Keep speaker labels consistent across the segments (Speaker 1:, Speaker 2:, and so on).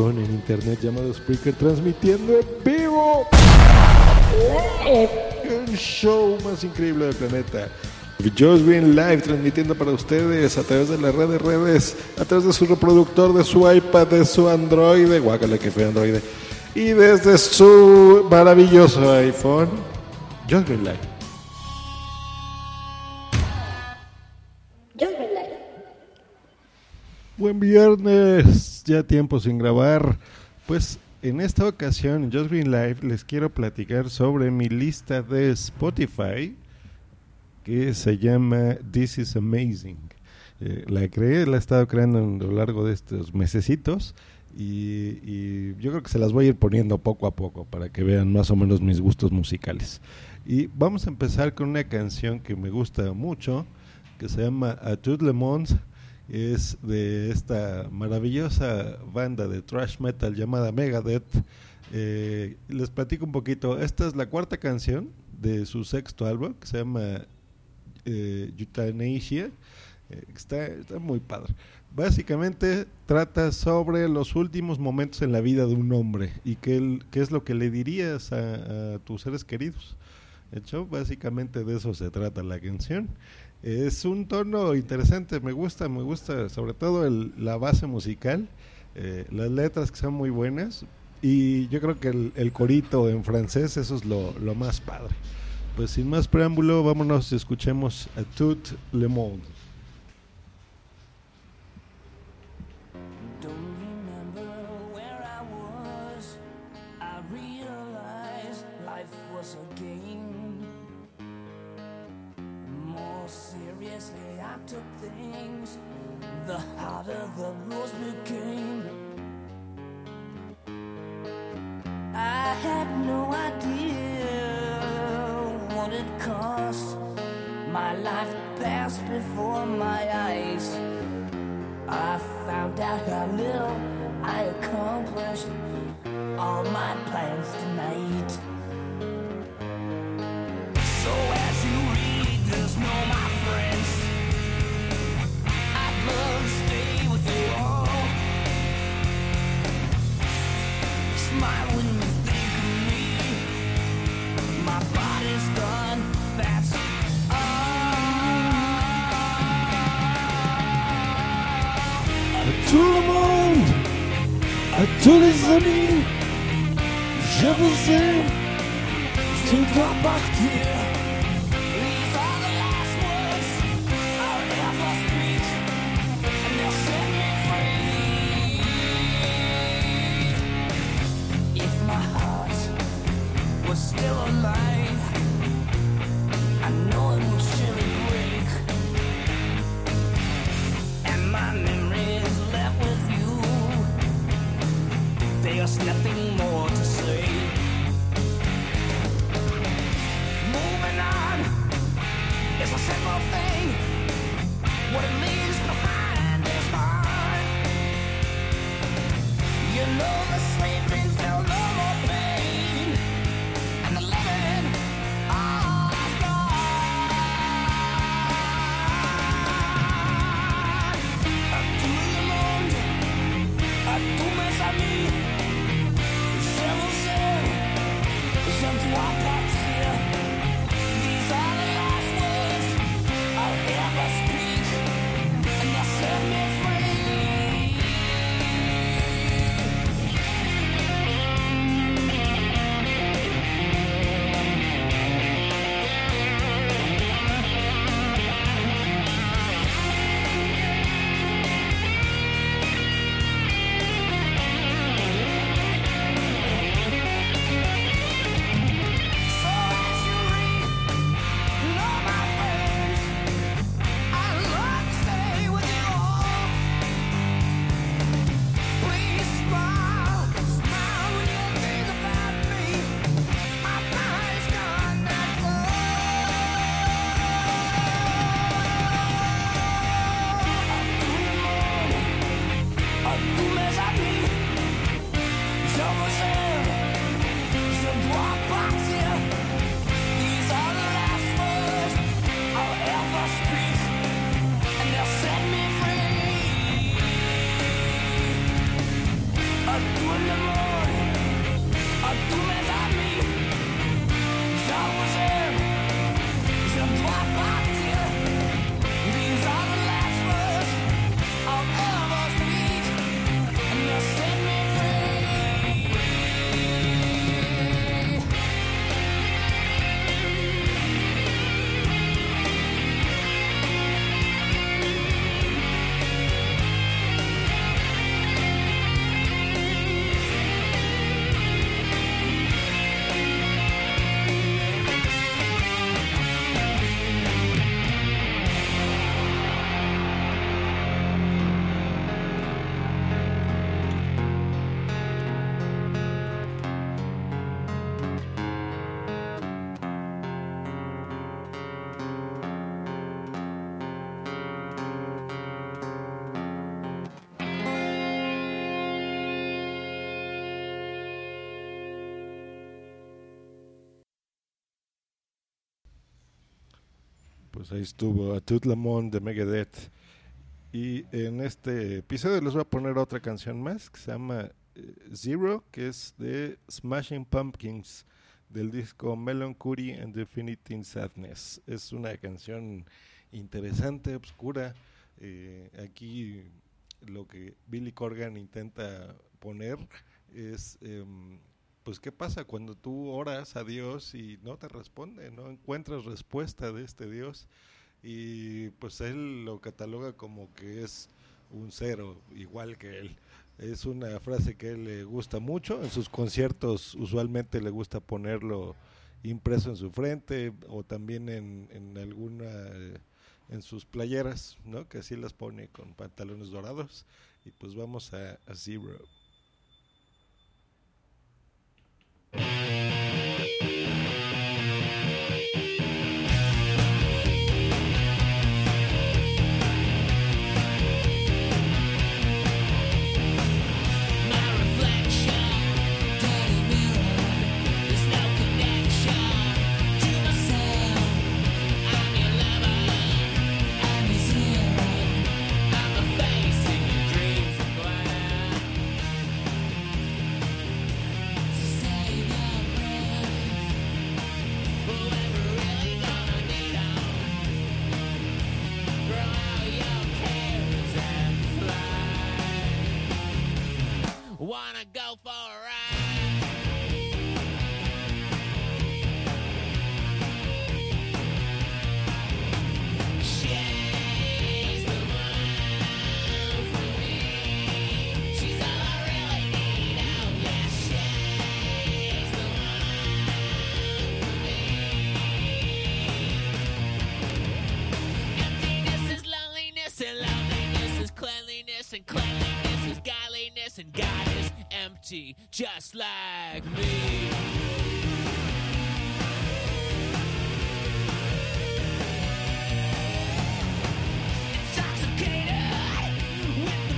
Speaker 1: rincón en internet llamado Spreaker transmitiendo en vivo el show más increíble del planeta. Just Green Live transmitiendo para ustedes a través de las redes redes, a través de su reproductor, de su iPad, de su Android, guácala que fue Android, y desde su maravilloso iPhone, Just Green Live. Buen viernes, ya tiempo sin grabar. Pues en esta ocasión en Just Green Live les quiero platicar sobre mi lista de Spotify que se llama This is Amazing. Eh, la creé, la he estado creando a lo largo de estos mesecitos y, yo creo que se las voy a ir poniendo poco a poco para que vean más o menos mis gustos musicales. Y vamos a empezar con una canción que me gusta mucho, que se llama A tout le monde es de esta maravillosa banda de thrash metal llamada Megadeth. Eh, les platico un poquito. Esta es la cuarta canción de su sexto álbum que se llama eh, Euthanasia. Eh, está, está muy padre. Básicamente trata sobre los últimos momentos en la vida de un hombre y qué, qué es lo que le dirías a, a tus seres queridos. De hecho, básicamente de eso se trata la canción. Es un tono interesante, me gusta, me gusta sobre todo el, la base musical, eh, las letras que son muy buenas y yo creo que el, el corito en francés, eso es lo, lo, más padre. Pues sin más preámbulo, vámonos y escuchemos a Tout le Monde.
Speaker 2: Took things, the harder the rules became. I had no idea what it cost. My life passed before my eyes. I found out how little I accomplished all my plans tonight.
Speaker 1: Tous les amis, je vous aime. Tu dois partir.
Speaker 2: These are on the road.
Speaker 1: Pues ahí estuvo a Monde de Megadeth. Y en este episodio les voy a poner otra canción más que se llama eh, Zero, que es de Smashing Pumpkins del disco Melancholy and Definitive Sadness. Es una canción interesante, oscura. Eh, aquí lo que Billy Corgan intenta poner es, em, pues, ¿qué pasa cuando tú oras a Dios y no te responde, no encuentras respuesta de este Dios? Y pues él lo cataloga como que es un cero, igual que él. Es una frase que él le gusta mucho. En sus conciertos usualmente le gusta ponerlo impreso en su frente o también en, en alguna eh, en sus playeras, ¿no? Que así las pone con pantalones dorados. Y pues vamos a, a Zero.
Speaker 3: And God is empty, just like me. Intoxicated with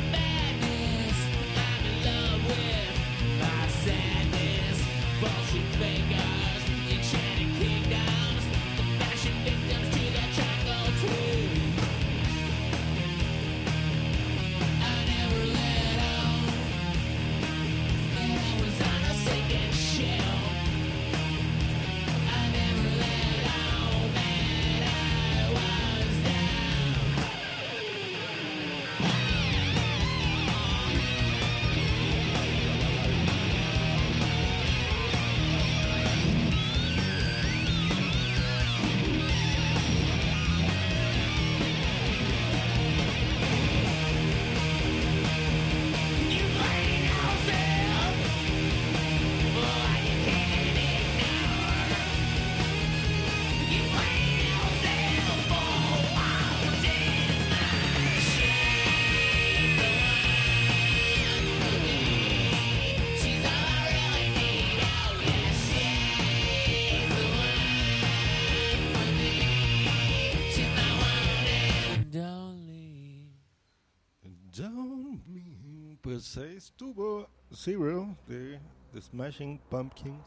Speaker 1: 6 tuvo Zero de, Smashing Pumpkins.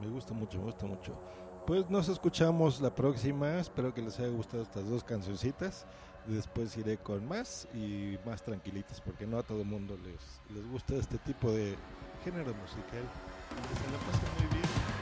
Speaker 1: Me, me, gusta mucho, me gusta mucho. Pues nos escuchamos la próxima. Espero que les haya gustado estas dos cancioncitas. Después iré con más y más tranquilitas porque no a todo el mundo les, les gusta este tipo de género musical. Muy bien.